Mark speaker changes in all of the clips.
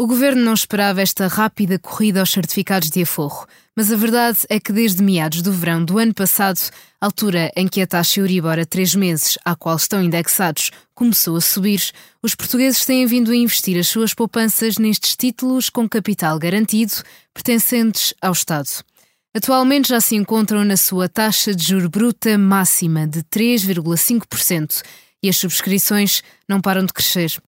Speaker 1: O governo não esperava esta rápida corrida aos certificados de aforro, mas a verdade é que desde meados do verão do ano passado, altura em que a taxa Euribor a três meses, à qual estão indexados, começou a subir, os portugueses têm vindo a investir as suas poupanças nestes títulos com capital garantido, pertencentes ao Estado. Atualmente já se encontram na sua taxa de juro bruta máxima de 3,5% e as subscrições não param de crescer.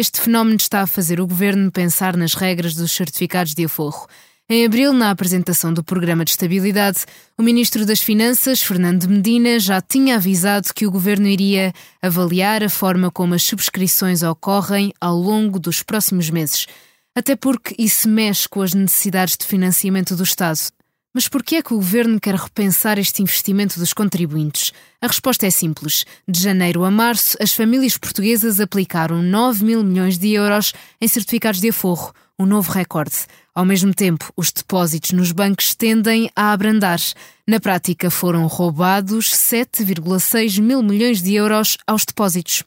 Speaker 1: Este fenómeno está a fazer o governo pensar nas regras dos certificados de aforro. Em abril, na apresentação do Programa de Estabilidade, o Ministro das Finanças, Fernando Medina, já tinha avisado que o governo iria avaliar a forma como as subscrições ocorrem ao longo dos próximos meses. Até porque isso mexe com as necessidades de financiamento do Estado. Mas por que é que o governo quer repensar este investimento dos contribuintes? A resposta é simples. De janeiro a março, as famílias portuguesas aplicaram 9 mil milhões de euros em certificados de aforro, um novo recorde. Ao mesmo tempo, os depósitos nos bancos tendem a abrandar. Na prática, foram roubados 7,6 mil milhões de euros aos depósitos.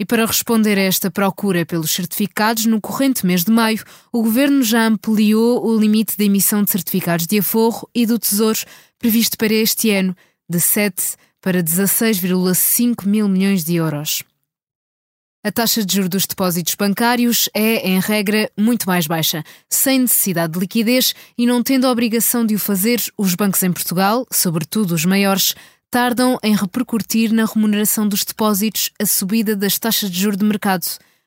Speaker 1: E para responder a esta procura pelos certificados, no corrente mês de maio, o Governo já ampliou o limite de emissão de certificados de aforro e do Tesouro previsto para este ano, de 7 para 16,5 mil milhões de euros. A taxa de juros dos depósitos bancários é, em regra, muito mais baixa, sem necessidade de liquidez e não tendo a obrigação de o fazer, os bancos em Portugal, sobretudo os maiores, tardam em repercutir na remuneração dos depósitos a subida das taxas de juro de mercado.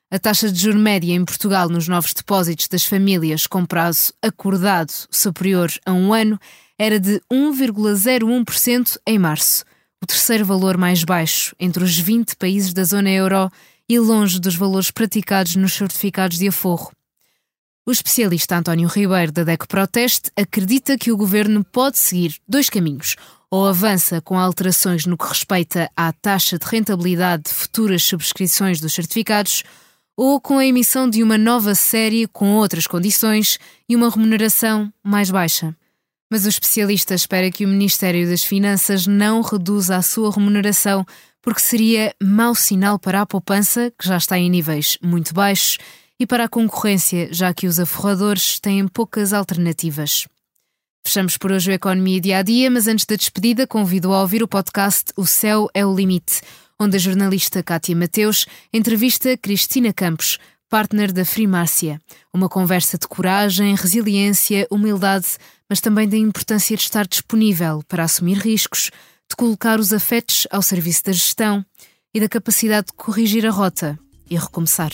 Speaker 1: A taxa de juro média em Portugal nos novos depósitos das famílias com prazo acordado superior a um ano era de 1,01% em março, o terceiro valor mais baixo entre os 20 países da zona euro e longe dos valores praticados nos certificados de aforro. O especialista António Ribeiro da DECO Proteste acredita que o governo pode seguir dois caminhos ou avança com alterações no que respeita à taxa de rentabilidade de futuras subscrições dos certificados, ou com a emissão de uma nova série com outras condições e uma remuneração mais baixa. Mas o especialista espera que o Ministério das Finanças não reduza a sua remuneração, porque seria mau sinal para a poupança, que já está em níveis muito baixos, e para a concorrência, já que os aforradores têm poucas alternativas. Fechamos por hoje o Economia Dia a Dia, mas antes da despedida, convido a ouvir o podcast O Céu é o Limite, onde a jornalista Kátia Mateus entrevista Cristina Campos, partner da Frimácia. Uma conversa de coragem, resiliência, humildade, mas também da importância de estar disponível para assumir riscos, de colocar os afetos ao serviço da gestão e da capacidade de corrigir a rota e recomeçar.